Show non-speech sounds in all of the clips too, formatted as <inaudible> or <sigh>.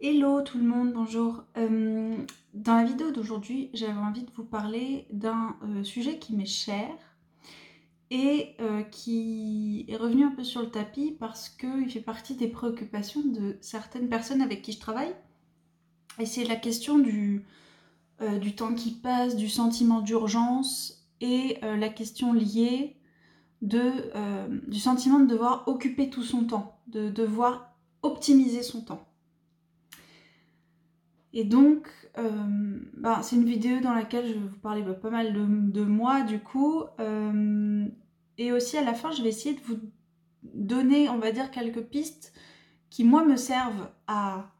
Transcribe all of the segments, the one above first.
Hello tout le monde, bonjour. Euh, dans la vidéo d'aujourd'hui, j'avais envie de vous parler d'un euh, sujet qui m'est cher et euh, qui est revenu un peu sur le tapis parce qu'il fait partie des préoccupations de certaines personnes avec qui je travaille. Et c'est la question du, du temps qui passe, du sentiment d'urgence et la question liée de, du sentiment de devoir occuper tout son temps, de devoir optimiser son temps. Et donc, euh, bah, c'est une vidéo dans laquelle je vais vous parler bah, pas mal de, moi du coup. Euh, et aussi à la fin, je vais essayer de vous donner, on va dire, quelques pistes qui, moi, me servent à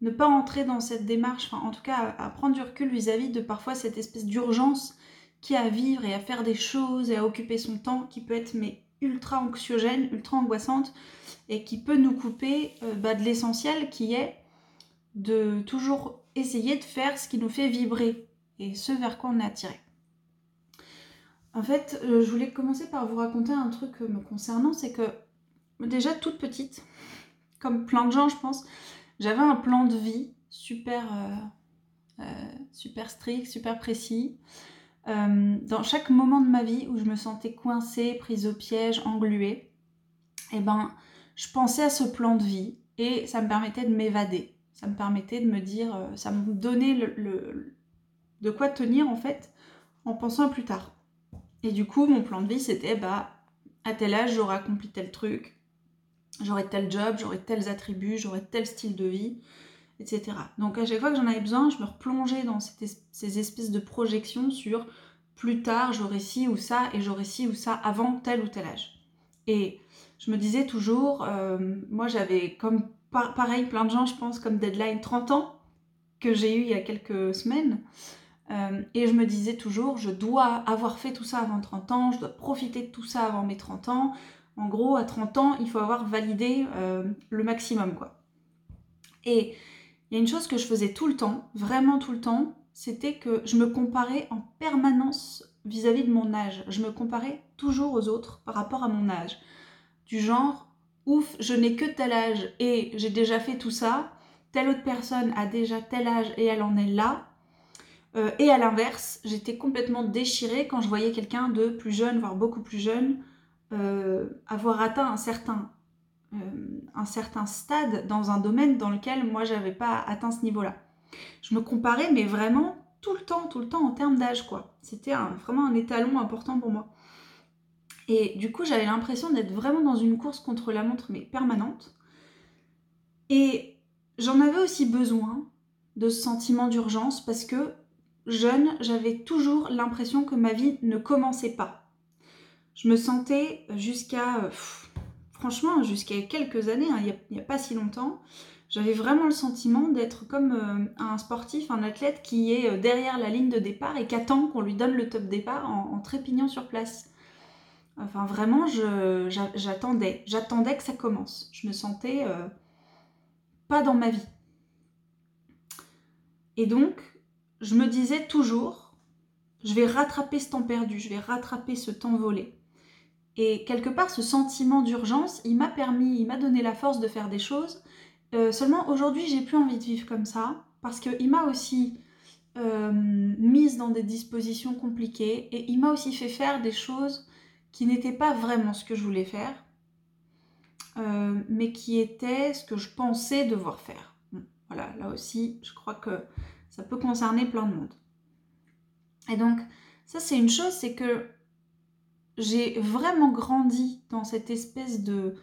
ne pas entrer dans cette démarche, enfin, en tout cas, à, prendre du recul vis-à-vis de parfois cette espèce d'urgence qui a à vivre et à faire des choses et à occuper son temps, qui peut être mais ultra anxiogène, ultra angoissante, et qui peut nous couper euh, bah, de l'essentiel qui est de toujours essayer de faire ce qui nous fait vibrer et ce vers quoi on est attiré. En fait, euh, je voulais commencer par vous raconter un truc me concernant, c'est que déjà toute petite, <laughs> comme plein de gens je pense, j'avais un plan de vie super, euh, euh, super strict, super précis. dans chaque moment de ma vie où je me sentais coincée, prise au piège, engluée, eh ben, je pensais à ce plan de vie et ça me permettait de m'évader ça me permettait de me dire, euh, ça me donnait le, de quoi tenir en fait en pensant à plus tard. Et du coup, mon plan de vie, c'était bah, à tel âge, j'aurais accompli tel truc, j'aurais tel job, j'aurais tels attributs, j'aurais tel style de vie, etc. Donc à chaque fois que j'en avais besoin, je me replongeais dans ces espèces de projections sur plus tard, j'aurais ci ou ça, et j'aurais ci ou ça avant tel ou tel âge. Et je me disais toujours, euh, moi j'avais comme pareil, plein de gens, je pense, comme deadline 30 ans, que j'ai eu il y a quelques semaines. Euh, et je me disais toujours, je dois avoir fait tout ça avant 30 ans, je dois profiter de tout ça avant mes 30 ans. En gros, à 30 ans, il faut avoir validé euh, le maximum, quoi. Et il y a une chose que je faisais tout le temps, vraiment tout le temps, c'était que je me comparais en permanence vis à -vis de mon âge. Je me comparais toujours aux autres par rapport à mon âge. Du genre, ouf, je n'ai que tel âge et j'ai déjà fait tout ça, telle autre personne a déjà tel âge et elle en est là. Euh, et à l'inverse, j'étais complètement déchirée quand je voyais quelqu'un de plus jeune, voire beaucoup plus jeune, euh, avoir atteint un certain, euh, un certain stade dans un domaine dans lequel moi j'avais pas atteint ce niveau-là. Je me comparais, mais vraiment tout le temps, tout le temps en termes d'âge, quoi. C'était vraiment un étalon important pour moi. Et du coup, j'avais l'impression d'être vraiment dans une course contre la montre, mais permanente. Et j'en avais aussi besoin de ce sentiment d'urgence parce que jeune, j'avais toujours l'impression que ma vie ne commençait pas. Je me sentais jusqu'à, franchement, jusqu'à quelques années, hein, il n'y a, pas si longtemps, j'avais vraiment le sentiment d'être comme euh, un sportif, un athlète qui est euh, derrière la ligne de départ et qui attend qu'on lui donne le top départ en trépignant sur place. Enfin, vraiment, j'attendais. J'attendais que ça commence. Je me sentais euh, pas dans ma vie. Et donc, je me disais toujours, je vais rattraper ce temps perdu, je vais rattraper ce temps volé. Et quelque part, ce sentiment d'urgence, il m'a permis, il m'a donné la force de faire des choses. Euh, seulement aujourd'hui, j'ai plus envie de vivre comme ça parce qu'il m'a aussi euh, mise dans des dispositions compliquées et il m'a aussi fait faire des choses qui n'était pas vraiment ce que je voulais faire, euh, mais qui était ce que je pensais devoir faire. voilà, là aussi, je crois que ça peut concerner plein de monde. Et donc, ça c'est une chose, c'est que j'ai vraiment grandi dans cette espèce de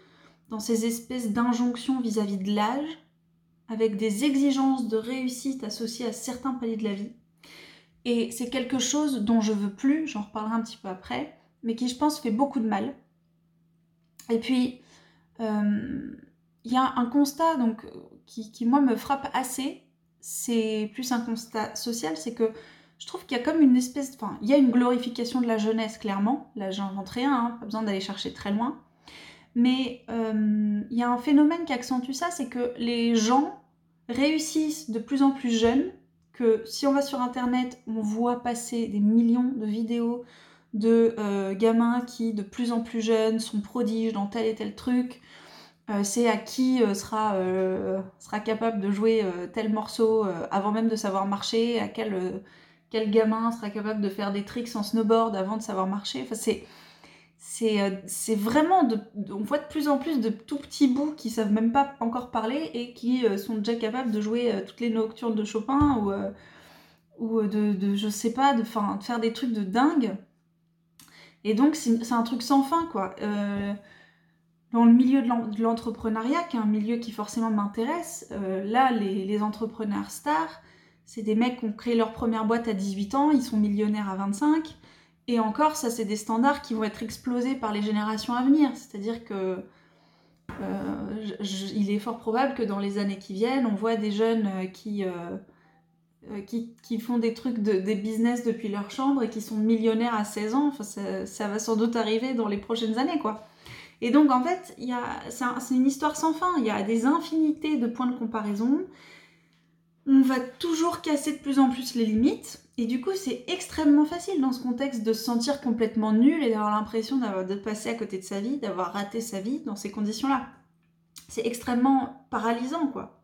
dans ces espèces d'injonctions vis-à-vis de l'âge, avec des exigences de réussite associées à certains paliers de la vie. Et c'est quelque chose dont je veux plus, j'en reparlerai un petit peu après, mais qui je pense fait beaucoup de mal. Et puis, euh, il y a un constat donc, qui, moi me frappe assez, c'est plus un constat social, c'est que je trouve qu'il y a comme une espèce, enfin, il y a une glorification de la jeunesse clairement, là j'invente rien, hein, pas besoin d'aller chercher très loin, mais euh, il y a un phénomène qui accentue ça, c'est que les gens réussissent de plus en plus jeunes, que si on va sur internet, on voit passer des millions de vidéos de euh, gamins qui, de plus en plus jeunes, sont prodiges dans tel et tel truc, c'est à qui sera, sera capable de jouer tel morceau avant même de savoir marcher, à quel, quel gamin sera capable de faire des tricks en snowboard avant de savoir marcher. Enfin, c'est c'est vraiment, de, on voit de plus en plus de tout petits bouts qui savent même pas encore parler et qui sont déjà capables de jouer toutes les nocturnes de Chopin ou, ou de, de, je sais pas, de faire des trucs de dingue. Et donc, c'est un truc sans fin, quoi. Euh, dans le milieu de l'entrepreneuriat, qui est un milieu qui forcément m'intéresse, euh, là, les, entrepreneurs stars, c'est des mecs qui ont créé leur première boîte à 18 ans, ils sont millionnaires à 25. Et encore, ça, c'est des standards qui vont être explosés par les générations à venir. C'est-à-dire que euh, il est fort probable que dans les années qui viennent, on voit des jeunes qui qui, font des trucs, de, des business depuis leur chambre et qui sont millionnaires à 16 ans. Enfin, ça, va sans doute arriver dans les prochaines années, quoi. Et donc, en fait, c'est une histoire sans fin. Il y a des infinités de points de comparaison. On va toujours casser de plus en plus les limites. Et du coup, c'est extrêmement facile dans ce contexte de se sentir complètement nul et d'avoir l'impression de passer à côté de sa vie, d'avoir raté sa vie dans ces conditions-là. C'est extrêmement paralysant, quoi.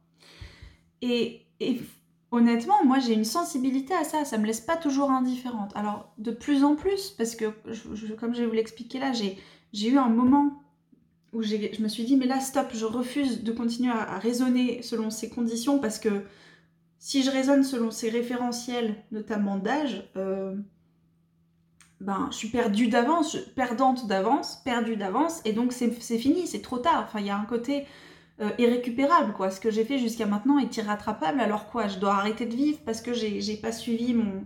Et honnêtement, moi j'ai une sensibilité à ça, ça me laisse pas toujours indifférente. Alors de plus en plus, parce que comme je vais vous l'expliquer là, j'ai eu un moment où je me suis dit mais là stop, je refuse de continuer à, raisonner selon ces conditions parce que si je raisonne selon ces référentiels, notamment d'âge, euh, ben, je suis perdue d'avance, perdante d'avance, perdue d'avance, et donc c'est fini, c'est trop tard. Enfin, il y a un côté, euh, irrécupérable, quoi. Ce que j'ai fait jusqu'à maintenant est irrattrapable, alors quoi Je dois arrêter de vivre parce que j'ai pas suivi mon,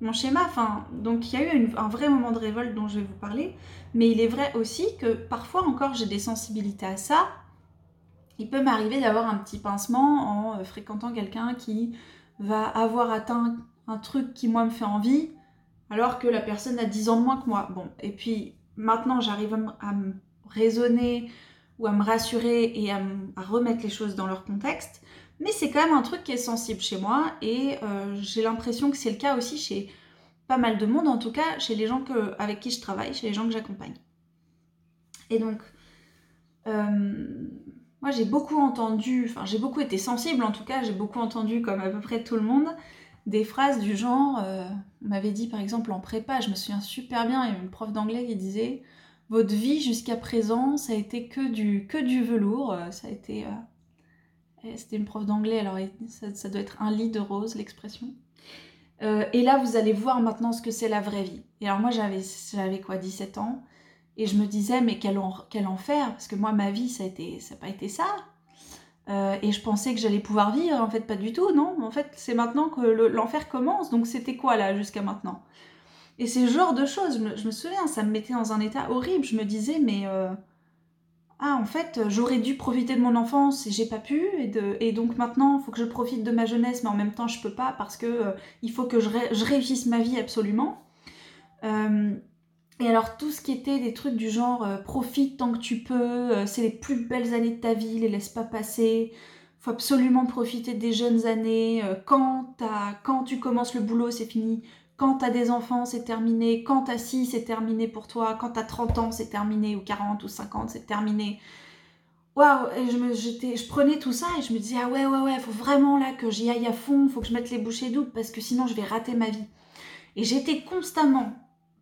mon schéma. Enfin, donc il y a eu un vrai moment de révolte dont je vais vous parler, mais il est vrai aussi que parfois encore j'ai des sensibilités à ça. Il peut m'arriver d'avoir un petit pincement en euh, fréquentant quelqu'un qui va avoir atteint un truc qui moi me fait envie, alors que la personne a 10 ans de moins que moi. Bon, et puis maintenant j'arrive à, me raisonner ou à me rassurer et à, remettre les choses dans leur contexte. Mais c'est quand même un truc qui est sensible chez moi et euh, j'ai l'impression que c'est le cas aussi chez pas mal de monde, en tout cas chez les gens que, avec qui je travaille, chez les gens que j'accompagne. Et donc, euh, moi j'ai beaucoup entendu, enfin j'ai beaucoup été sensible en tout cas, j'ai beaucoup entendu comme à peu près tout le monde, des phrases du genre, euh, on m'avait dit par exemple en prépa, je me souviens super bien, il y a une prof d'anglais qui disait votre vie jusqu'à présent, ça a été que du, que du velours. Euh, ça a été. Euh, c'était une prof d'anglais, alors ça, doit être un lit de rose, l'expression. Euh, et là, vous allez voir maintenant ce que c'est la vraie vie. Et alors, moi, j'avais, quoi, 17 ans. Et je me disais, mais quel, quel enfer, parce que moi, ma vie, ça n'a pas été ça. et je pensais que j'allais pouvoir vivre, en fait, pas du tout, non. En fait, c'est maintenant que l'enfer commence. Donc, c'était quoi, là, jusqu'à maintenant? Et ces genres de choses, je me, souviens, ça me mettait dans un état horrible. Je me disais, mais euh, ah, en fait, j'aurais dû profiter de mon enfance et j'ai pas pu. Et, donc maintenant, il faut que je profite de ma jeunesse, mais en même temps, je peux pas parce que euh, il faut que je, réussisse ma vie absolument. Euh, et alors, tout ce qui était des trucs du genre profite tant que tu peux, c'est les plus belles années de ta vie, les laisse pas passer. Faut absolument profiter des jeunes années. quand tu commences le boulot, c'est fini quand t'as des enfants, c'est terminé. Quand t'as 6, c'est terminé pour toi. Quand t'as 30 ans, c'est terminé. Ou 40 ou 50, c'est terminé. Waouh je, je prenais tout ça et je me disais, ah ouais, ouais, ouais, faut vraiment là que j'y aille à fond. Faut que je mette les bouchées doubles parce que sinon je vais rater ma vie. Et j'étais constamment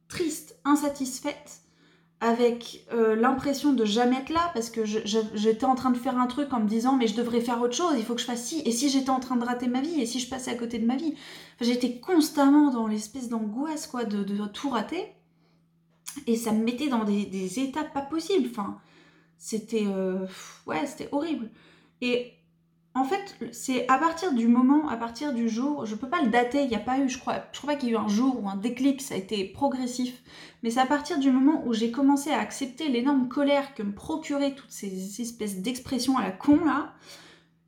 triste, insatisfaite avec euh, l'impression de jamais être là parce que j'étais en train de faire un truc en me disant mais je devrais faire autre chose, il faut que je fasse ci, et si j'étais en train de rater ma vie, et si je passais à côté de ma vie. j'étais constamment dans l'espèce d'angoisse quoi de, tout rater et ça me mettait dans des, étapes pas possibles. Enfin, c'était euh, ouais, horrible. Et en fait, c'est à partir du moment, à partir du jour, je peux pas le dater, il n'y a pas eu, je crois, je crois pas qu'il y ait eu un jour ou un déclic, ça a été progressif, mais c'est à partir du moment où j'ai commencé à accepter l'énorme colère que me procuraient toutes ces espèces d'expressions à la con là,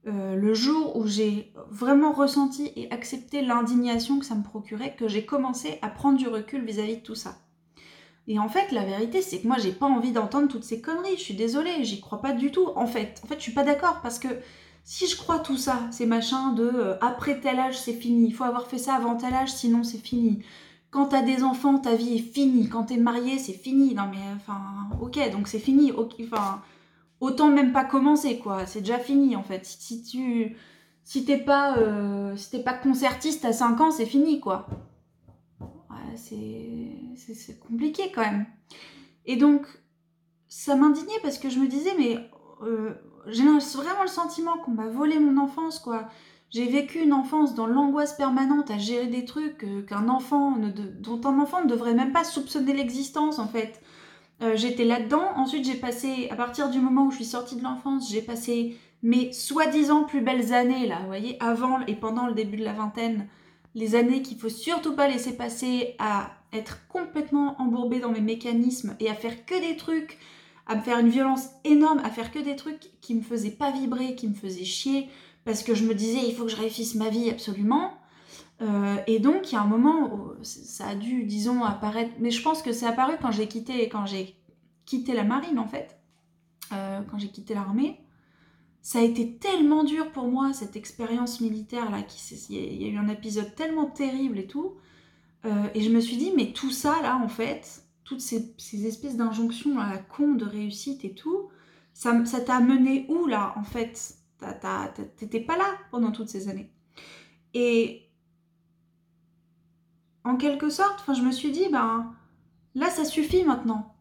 euh, le jour où j'ai vraiment ressenti et accepté l'indignation que ça me procurait, que j'ai commencé à prendre du recul vis-à-vis de tout ça. Et en fait, la vérité, c'est que moi, j'ai pas envie d'entendre toutes ces conneries. Je suis désolée, j'y crois pas du tout. En fait, en fait, je suis pas d'accord parce que si je crois tout ça, ces machins de euh, après tel âge c'est fini, il faut avoir fait ça avant tel âge sinon c'est fini. Quand t'as des enfants, ta vie est finie. Quand t'es marié, c'est fini. Non mais enfin, ok, donc c'est fini. autant même pas commencer, quoi. C'est déjà fini, en fait. Si tu... Si t'es pas, euh, si pas concertiste à 5 ans, c'est fini, quoi. Ouais, c'est compliqué, quand même. Et donc, ça m'indignait parce que je me disais, mais euh, j'ai vraiment le sentiment qu'on m'a volé mon enfance, quoi. J'ai vécu une enfance dans l'angoisse permanente à gérer des trucs euh, dont un enfant ne devrait même pas soupçonner l'existence en fait. Euh, j'étais là-dedans. Ensuite, j'ai passé, à partir du moment où je suis sortie de l'enfance, j'ai passé mes soi-disant plus belles années là, vous voyez, avant et pendant le début de la vingtaine, les années qu'il faut surtout pas laisser passer à être complètement embourbée dans mes mécanismes et à faire que des trucs, à me faire une violence énorme, à faire que des trucs qui me faisaient pas vibrer, qui me faisaient chier, parce que je me disais il faut que je réussisse ma vie absolument. Euh, et donc il y a un moment où ça a dû, disons, apparaître, mais je pense que c'est apparu quand j'ai quitté, quand j'ai quitté la marine en fait, euh, quand j'ai quitté l'armée. Ça a été tellement dur pour moi cette expérience militaire là, il y a eu un épisode tellement terrible et tout, euh, et je me suis dit mais tout ça là en fait, toutes ces, espèces d'injonctions à la con de réussite et tout, ça t'a mené où là en fait? T'étais pas là pendant toutes ces années. Et en quelque sorte, je me suis dit, ben là, ça suffit maintenant.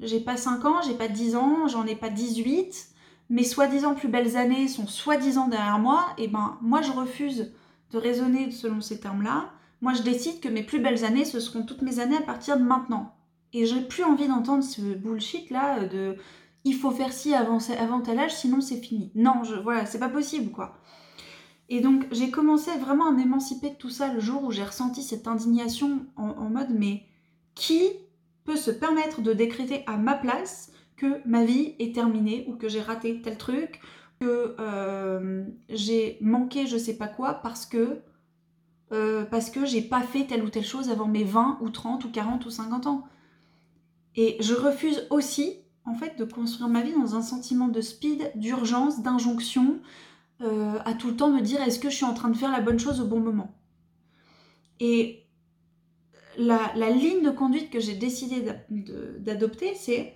J'ai pas 5 ans, j'ai pas 10 ans, j'en ai pas 18. Mes soi-disant plus belles années sont soi-disant derrière moi. Et ben, moi, je refuse de raisonner selon ces termes-là. Moi, je décide que mes plus belles années, ce seront toutes mes années à partir de maintenant. Et j'ai plus envie d'entendre ce bullshit là de il faut faire ci avant, avant tel âge, sinon c'est fini. Non, voilà, c'est pas possible, quoi. Et donc, j'ai commencé vraiment à m'émanciper de tout ça le jour où j'ai ressenti cette indignation en, mode, mais qui peut se permettre de décréter à ma place que ma vie est terminée ou que j'ai raté tel truc, que euh, j'ai manqué je sais pas quoi parce que euh, parce que j'ai pas fait telle ou telle chose avant mes 20 ou 30 ou 40 ou 50 ans? Et je refuse aussi en fait de construire ma vie dans un sentiment de speed, d'urgence, d'injonction, euh, à tout le temps me dire est-ce que je suis en train de faire la bonne chose au bon moment? Et la, ligne de conduite que j'ai décidé d'adopter, c'est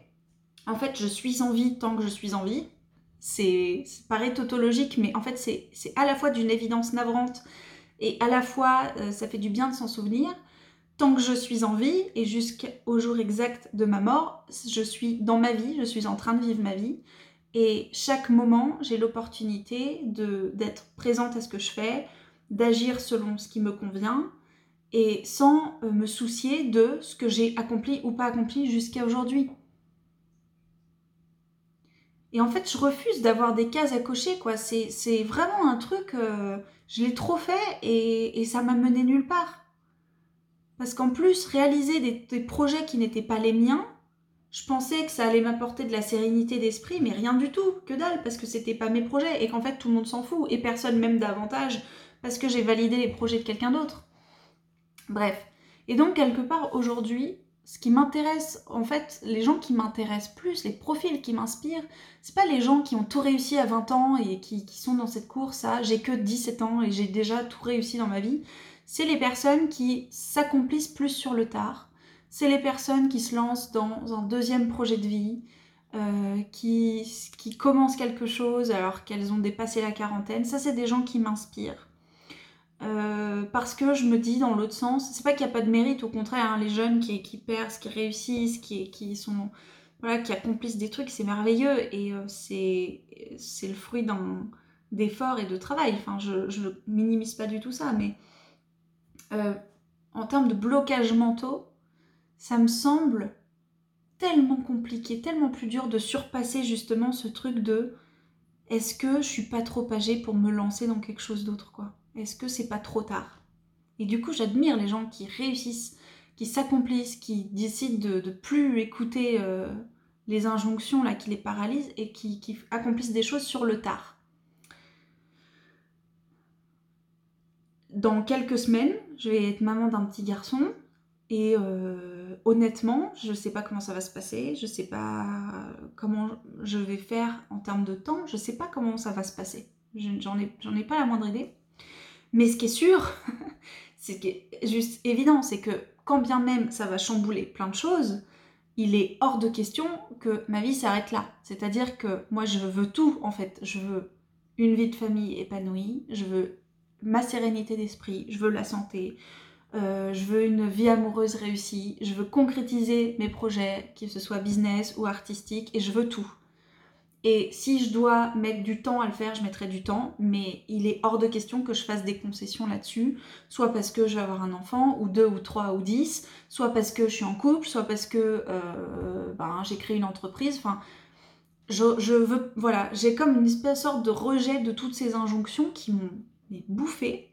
en fait je suis en vie tant que je suis en vie. C'est paraît tautologique, mais en fait c'est à la fois d'une évidence navrante et à la fois euh, ça fait du bien de s'en souvenir tant que je suis en vie et jusqu'au jour exact de ma mort, je suis dans ma vie, je suis en train de vivre ma vie. Et chaque moment, j'ai l'opportunité d'être présente à ce que je fais, d'agir selon ce qui me convient et sans euh, me soucier de ce que j'ai accompli ou pas accompli jusqu'à aujourd'hui. Et en fait, je refuse d'avoir des cases à cocher, quoi. C'est vraiment un truc, euh, je l'ai trop fait et, et ça m'a mené nulle part. Parce qu'en plus, réaliser des, projets qui n'étaient pas les miens, je pensais que ça allait m'apporter de la sérénité d'esprit, mais rien du tout, que dalle, parce que c'était pas mes projets et qu'en fait tout le monde s'en fout et personne même davantage parce que j'ai validé les projets de quelqu'un d'autre. Bref. Et donc, quelque part, aujourd'hui, ce qui m'intéresse, en fait, les gens qui m'intéressent plus, les profils qui m'inspirent, c'est pas les gens qui ont tout réussi à 20 ans et qui, sont dans cette course à j'ai que 17 ans et j'ai déjà tout réussi dans ma vie c'est les personnes qui s'accomplissent plus sur le tard. C'est les personnes qui se lancent dans un deuxième projet de vie, euh, qui, qui commencent quelque chose alors qu'elles ont dépassé la quarantaine. Ça, c'est des gens qui m'inspirent. Euh, parce que je me dis dans l'autre sens, c'est pas qu'il n'y a pas de mérite, au contraire, hein, les jeunes qui, qui percent, qui réussissent, qui, qui sont voilà, qui accomplissent des trucs, c'est merveilleux et euh, c'est le fruit d'efforts et de travail. Enfin, je, ne minimise pas du tout ça, mais euh, en termes de blocage mentaux, ça me semble tellement compliqué, tellement plus dur de surpasser justement ce truc de est-ce que je suis pas trop âgée pour me lancer dans quelque chose d'autre quoi? Est-ce que c'est pas trop tard? Et du coup, j'admire les gens qui réussissent, qui s'accomplissent, qui décident de, ne plus écouter euh, les injonctions là qui les paralysent et qui accomplissent des choses sur le tard. dans quelques semaines, je vais être maman d'un petit garçon. Et euh, honnêtement, je ne sais pas comment ça va se passer, je ne sais pas comment je vais faire en termes de temps, je ne sais pas comment ça va se passer. J'en ai, ai pas la moindre idée. Mais ce qui est sûr, <laughs> c'est juste évident, c'est que quand bien même ça va chambouler plein de choses, il est hors de question que ma vie s'arrête là. C'est-à-dire que moi, je veux tout, en fait. Je veux une vie de famille épanouie, je veux ma sérénité d'esprit, je veux la santé, euh, je veux une vie amoureuse réussie, je veux concrétiser mes projets, que ce soit business ou artistique, et je veux tout. Et si je dois mettre du temps à le faire, je mettrai du temps, mais il est hors de question que je fasse des concessions là-dessus, soit parce que je vais avoir un enfant, ou deux, ou trois, ou dix, soit parce que je suis en couple, soit parce que euh, ben, j'ai créé une entreprise. Enfin, je, veux, voilà, j'ai comme une espèce sorte de rejet de toutes ces injonctions qui m'ont bouffé.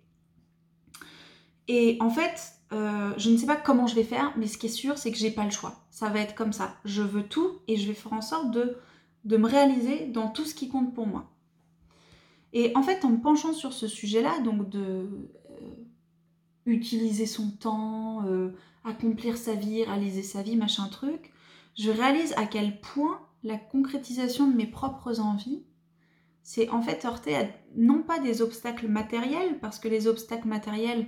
Et en fait, euh, je ne sais pas comment je vais faire, mais ce qui est sûr, c'est que j'ai pas le choix. Ça va être comme ça. Je veux tout et je vais faire en sorte de de me réaliser dans tout ce qui compte pour moi. Et en fait, en me penchant sur ce sujet-là, donc de euh, utiliser son temps, euh, accomplir sa vie, réaliser sa vie, machin truc, je réalise à quel point la concrétisation de mes propres envies, c'est en fait heurter à non pas des obstacles matériels, parce que les obstacles matériels,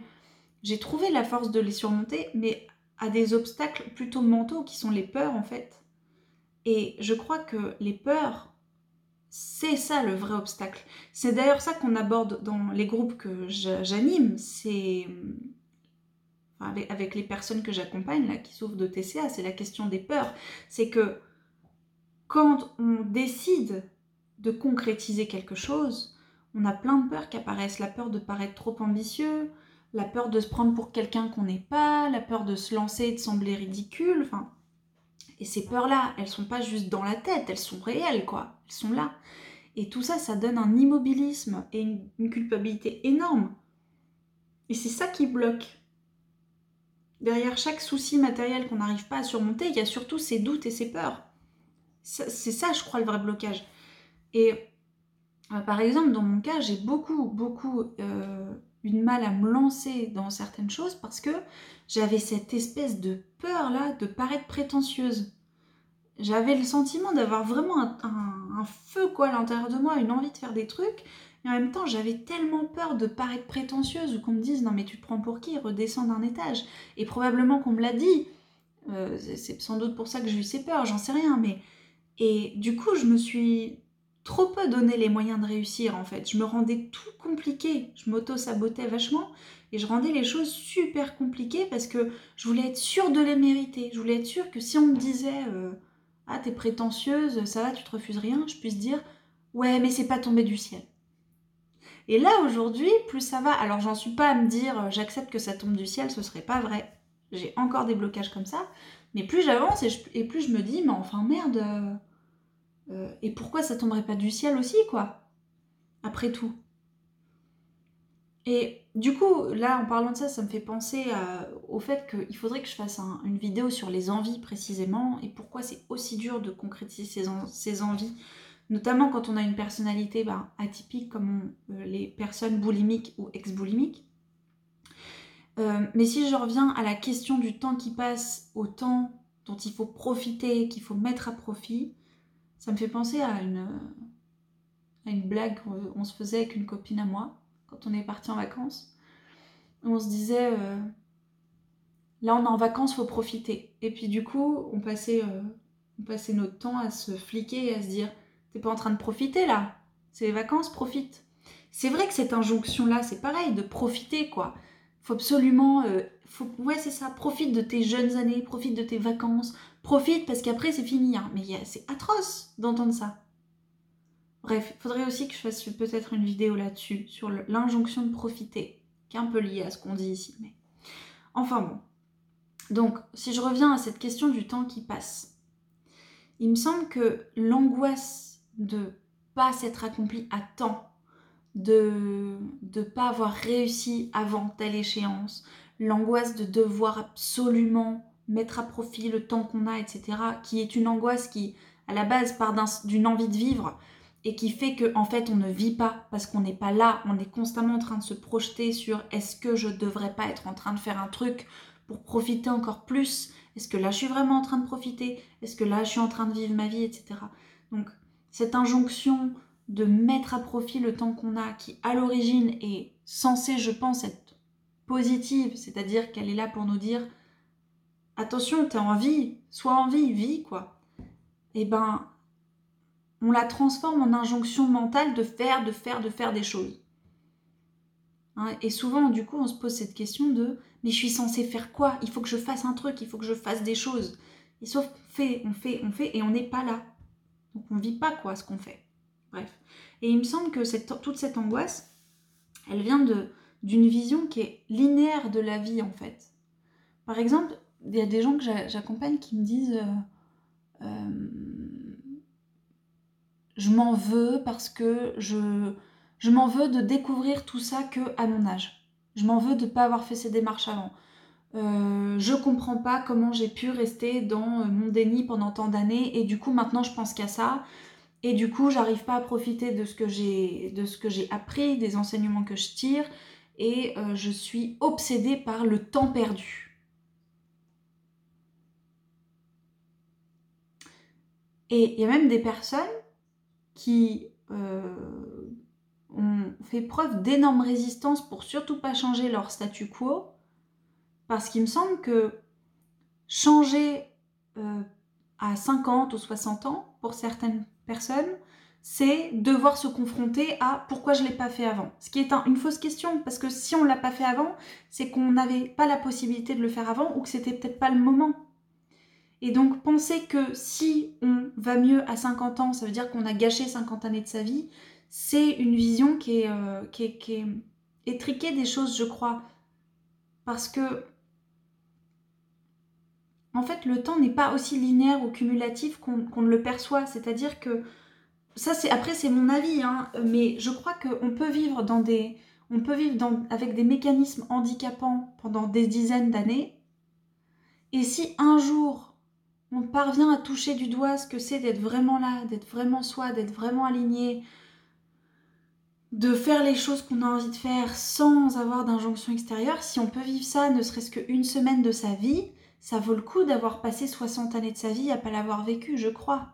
j'ai trouvé la force de les surmonter, mais à des obstacles plutôt mentaux qui sont les peurs en fait. Et je crois que les peurs, c'est ça le vrai obstacle. C'est d'ailleurs ça qu'on aborde dans les groupes que j'anime. C'est avec, les personnes que j'accompagne là qui souffrent de TCA, c'est la question des peurs. C'est que quand on décide de concrétiser quelque chose, on a plein de peurs qui apparaissent. La peur de paraître trop ambitieux, la peur de se prendre pour quelqu'un qu'on n'est pas, la peur de se lancer et de sembler ridicule. Et ces peurs-là, elles sont pas juste dans la tête, elles sont réelles, quoi. Elles sont là. Et tout ça, ça donne un immobilisme et une, culpabilité énorme. Et c'est ça qui bloque. Derrière chaque souci matériel qu'on n'arrive pas à surmonter, il y a surtout ces doutes et ces peurs. C'est ça, je crois, le vrai blocage. Et euh, par exemple, dans mon cas, j'ai beaucoup, beaucoup euh, une mal à me lancer dans certaines choses parce que j'avais cette espèce de peur là de paraître prétentieuse. J'avais le sentiment d'avoir vraiment un, feu quoi à l'intérieur de moi, une envie de faire des trucs, et en même temps j'avais tellement peur de paraître prétentieuse ou qu'on me dise non mais tu te prends pour qui, redescends d'un étage. Et probablement qu'on me l'a dit. Euh, c'est sans doute pour ça que j'ai eu ces peurs, j'en sais rien, mais et du coup je me suis trop peu donné les moyens de réussir en fait. Je me rendais tout compliqué, je m'auto-sabotais vachement et je rendais les choses super compliquées parce que je voulais être sûre de les mériter. Je voulais être sûre que si on me disait euh, Ah, t'es prétentieuse, ça va, tu te refuses rien, je puisse dire Ouais, mais c'est pas tombé du ciel. Et là aujourd'hui, plus ça va, alors j'en suis pas à me dire euh, J'accepte que ça tombe du ciel, ce serait pas vrai. J'ai encore des blocages comme ça, mais plus j'avance et, plus je me dis Mais enfin merde. Euh, euh, et pourquoi ça tomberait pas du ciel aussi, quoi Après tout? Et du coup, là, en parlant de ça, ça me fait penser au fait qu'il faudrait que je fasse une vidéo sur les envies précisément et pourquoi c'est aussi dur de concrétiser ces, envies, notamment quand on a une personnalité ben, atypique comme euh, les personnes boulimiques ou ex-boulimiques. Euh, mais si je reviens à la question du temps qui passe, au temps dont il faut profiter, qu'il faut mettre à profit, ça me fait penser à une, blague qu'on se faisait avec une copine à moi quand on est parti en vacances. On se disait, euh, là on est en vacances, faut profiter. Et puis du coup, on passait, euh, on passait notre temps à se fliquer et à se dire, t'es pas en train de profiter là, c'est les vacances, profite. C'est vrai que cette injonction-là, c'est pareil, de profiter quoi. Faut absolument, euh, faut, ouais c'est ça, profite de tes jeunes années, profite de tes vacances, profite parce qu'après c'est fini. Hein. Mais c'est atroce d'entendre ça. Bref, il faudrait aussi que je fasse peut-être une vidéo là-dessus, sur l'injonction de profiter, qui est un peu liée à ce qu'on dit ici. Mais... Enfin bon. Donc, si je reviens à cette question du temps qui passe, il me semble que l'angoisse de pas s'être accompli à temps, de ne pas avoir réussi avant telle échéance, l'angoisse de devoir absolument mettre à profit le temps qu'on a, etc., qui est une angoisse qui, à la base, part d'une envie de vivre et qui fait qu'en en fait, on ne vit pas parce qu'on n'est pas là, on est constamment en train de se projeter sur est-ce que je devrais pas être en train de faire un truc pour profiter encore plus? Est-ce que là, je suis vraiment en train de profiter? Est-ce que là, je suis en train de vivre ma vie, etc. Donc, cette injonction de mettre à profit le temps qu'on a, qui à l'origine est censée, je pense, être positive, c'est-à-dire qu'elle est là pour nous dire attention, t'es en vie, sois en vie, vie, quoi. Eh ben, on la transforme en injonction mentale de faire, de faire, de faire des choses. Hein, et souvent, du coup, on se pose cette question de mais je suis censé faire quoi? Il faut que je fasse un truc, il faut que je fasse des choses. Et sauf qu'on fait, on fait, on fait, et on n'est pas là. Donc on ne vit pas quoi ce qu'on fait. Bref. Et il me semble que toute cette angoisse, elle vient d'une vision qui est linéaire de la vie en fait. Par exemple, il y a des gens que j'accompagne qui me disent euh, euh, je m'en veux parce que je, je m'en veux de découvrir tout ça que à mon âge. Je m'en veux de ne pas avoir fait ces démarches avant. Euh, je comprends pas comment j'ai pu rester dans mon déni pendant tant d'années et du coup maintenant je pense qu'à ça et du coup j'arrive pas à profiter de ce que j'ai de ce que j'ai appris, des enseignements que je tire et je suis obsédée par le temps perdu. Et il y a même des personnes qui euh, ont fait preuve d'énorme résistance pour surtout pas changer leur statu quo, parce qu'il me semble que changer euh, à 50 ou 60 ans, pour certaines personnes, c'est devoir se confronter à pourquoi je ne l'ai pas fait avant. Ce qui est une fausse question, parce que si on ne l'a pas fait avant, c'est qu'on n'avait pas la possibilité de le faire avant ou que c'était peut-être pas le moment. Et donc penser que si on va mieux à 50 ans, ça veut dire qu'on a gâché 50 années de sa vie, c'est une vision qui est, euh, étriquée des choses, je crois. Parce que, en fait, le temps n'est pas aussi linéaire ou cumulatif qu'on ne le perçoit. C'est-à-dire que, ça c'est après c'est mon avis, hein, mais je crois qu'on peut vivre. On peut vivre avec des mécanismes handicapants pendant des dizaines d'années. Et si un jour on parvient à toucher du doigt ce que c'est d'être vraiment là, d'être vraiment soi, d'être vraiment aligné, de faire les choses qu'on a envie de faire sans avoir d'injonction extérieure, si on peut vivre ça ne serait-ce qu'une semaine de sa vie, ça vaut le coup d'avoir passé 60 années de sa vie à pas l'avoir vécu, je crois.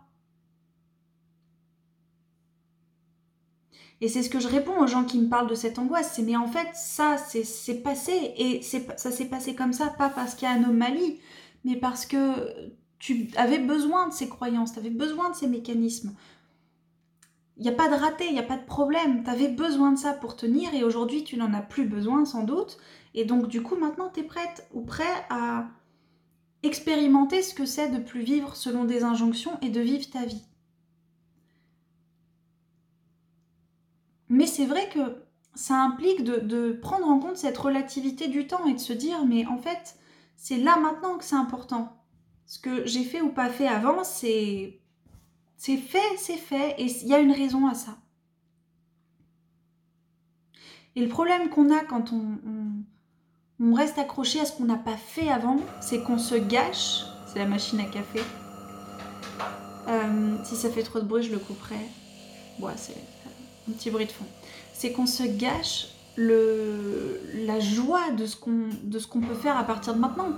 Et c'est ce que je réponds aux gens qui me parlent de cette angoisse, c'est mais en fait ça c'est passé et ça s'est passé comme ça, pas parce qu'il y a anomalie, mais parce que tu avais besoin de ces croyances, tu avais besoin de ces mécanismes. Il n'y a pas de raté, il n'y a pas de problème. Tu avais besoin de ça pour tenir et aujourd'hui tu n'en as plus besoin sans doute. Et donc du coup maintenant tu es prête ou prêt à expérimenter ce que c'est de plus vivre selon des injonctions et de vivre ta vie. Mais c'est vrai que ça implique de, de, prendre en compte cette relativité du temps et de se dire mais en fait c'est là maintenant que c'est important ce que j'ai fait ou pas fait avant, c'est c'est fait, c'est fait, et il y a une raison à ça. Et le problème qu'on a quand on, reste accroché à ce qu'on n'a pas fait avant, c'est qu'on se gâche. C'est la machine à café. Euh, si ça fait trop de bruit, je le couperai. Bon, c'est un petit bruit de fond. C'est qu'on se gâche la joie de ce qu'on peut faire à partir de maintenant.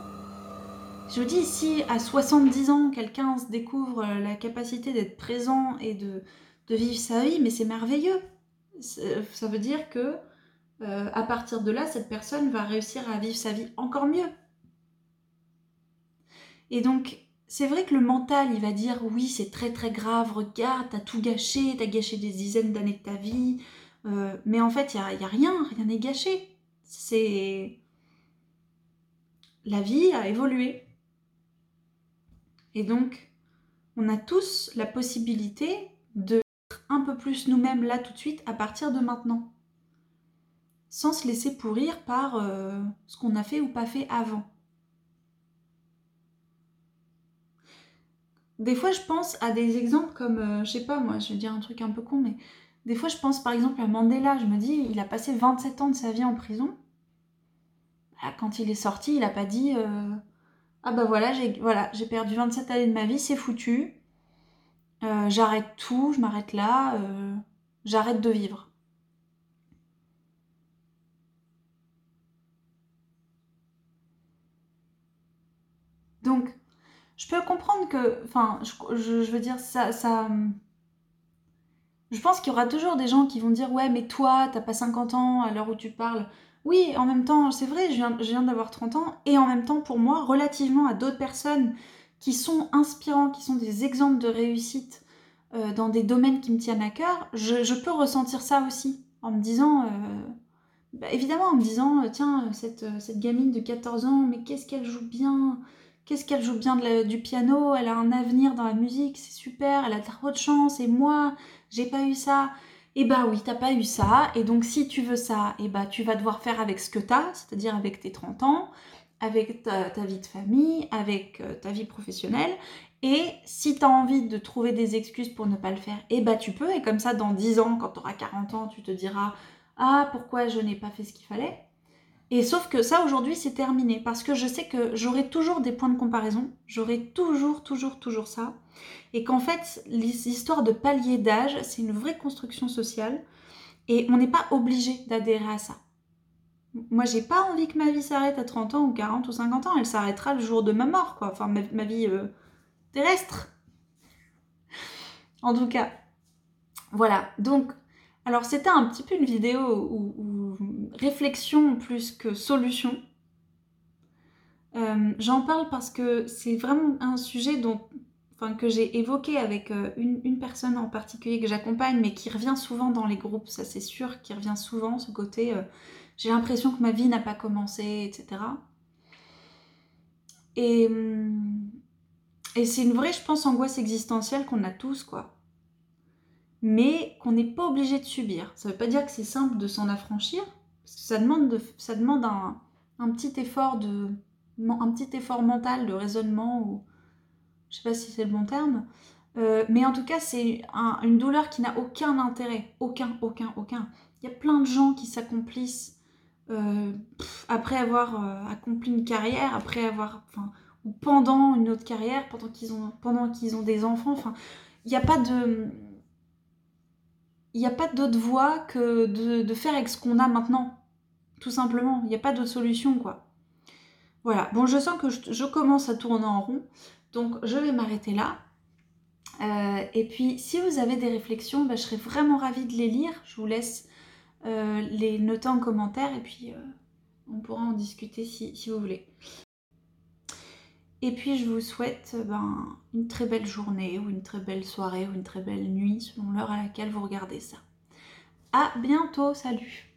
Je dis, si à 70 ans, quelqu'un se découvre la capacité d'être présent et de, vivre sa vie, mais c'est merveilleux. Ça veut dire que euh, à partir de là, cette personne va réussir à vivre sa vie encore mieux. Et donc, c'est vrai que le mental, il va dire oui, c'est très très grave, regarde, t'as tout gâché, t'as gâché des dizaines d'années de ta vie. Euh, mais en fait, il n'y a, a rien, rien n'est gâché. C'est. La vie a évolué. Et donc, on a tous la possibilité de un peu plus nous-mêmes là tout de suite à partir de maintenant. Sans se laisser pourrir par euh, ce qu'on a fait ou pas fait avant. Des fois, je pense à des exemples comme, euh, je sais pas, moi, je vais dire un truc un peu con, mais des fois, je pense par exemple à Mandela. Je me dis, il a passé 27 ans de sa vie en prison. Bah, quand il est sorti, il n'a pas dit, euh, ah bah voilà, j'ai perdu 27 années de ma vie, c'est foutu. Euh, j'arrête tout, je m'arrête là, euh, j'arrête de vivre. Donc, je peux comprendre que, enfin, je, veux dire, ça, ça, je pense qu'il y aura toujours des gens qui vont dire, ouais, mais toi, t'as pas 50 ans à l'heure où tu parles, oui, en même temps, c'est vrai, je viens, d'avoir 30 ans, et en même temps, pour moi, relativement à d'autres personnes qui sont inspirants, qui sont des exemples de réussite euh, dans des domaines qui me tiennent à cœur, je, peux ressentir ça aussi, en me disant, euh, bah, évidemment, en me disant, euh, tiens, cette, gamine de 14 ans, mais qu'est-ce qu'elle joue bien Qu'est-ce qu'elle joue bien du piano Elle a un avenir dans la musique, c'est super, elle a trop de chance, et moi, j'ai pas eu ça eh bah oui, t'as pas eu ça, et donc si tu veux ça, eh bah tu vas devoir faire avec ce que t'as, c'est-à-dire avec tes 30 ans, avec ta, vie de famille, avec euh, ta vie professionnelle, et si t'as envie de trouver des excuses pour ne pas le faire, eh bah tu peux, et comme ça dans 10 ans, quand t'auras 40 ans, tu te diras Ah, pourquoi je n'ai pas fait ce qu'il fallait? Et sauf que ça aujourd'hui c'est terminé parce que je sais que j'aurai toujours des points de comparaison, j'aurai toujours, toujours, toujours ça. Et qu'en fait, l'histoire de palier d'âge, c'est une vraie construction sociale et on n'est pas obligé d'adhérer à ça. Moi, j'ai pas envie que ma vie s'arrête à 30 ans ou 40 ou 50 ans, elle s'arrêtera le jour de ma mort, quoi. Enfin, ma, vie euh, terrestre. En tout cas, voilà. Donc, alors c'était un petit peu une vidéo où, réflexion plus que solution. Euh, j'en parle parce que c'est vraiment un sujet dont, que j'ai évoqué avec euh, une, personne en particulier que j'accompagne, mais qui revient souvent dans les groupes, ça c'est sûr, qui revient souvent ce côté euh, j'ai l'impression que ma vie n'a pas commencé, etc. Et, et c'est une vraie, je pense, angoisse existentielle qu'on a tous, quoi mais qu'on n'est pas obligé de subir. Ça ne veut pas dire que c'est simple de s'en affranchir, parce que ça demande, de, ça demande un, petit effort de, un petit effort mental de raisonnement, ou je sais pas si c'est le bon terme, euh, mais en tout cas c'est une douleur qui n'a aucun intérêt, aucun, aucun, aucun. Il y a plein de gens qui s'accomplissent euh, après avoir euh, accompli une carrière, après avoir, enfin, ou pendant une autre carrière, pendant qu'ils ont, pendant ont des enfants. Enfin, il n'y a pas de il n'y a pas d'autre voie que de, faire avec ce qu'on a maintenant. Tout simplement. Il n'y a pas d'autre solution, quoi. Voilà. Bon, je sens que je, commence à tourner en rond. Donc, je vais m'arrêter là. Euh, et puis, si vous avez des réflexions, bah, je serais vraiment ravie de les lire. Je vous laisse euh, les noter en commentaire et puis euh, on pourra en discuter si, si, vous voulez. Et puis je vous souhaite ben, une très belle journée ou une très belle soirée ou une très belle nuit selon l'heure à laquelle vous regardez ça. À bientôt, salut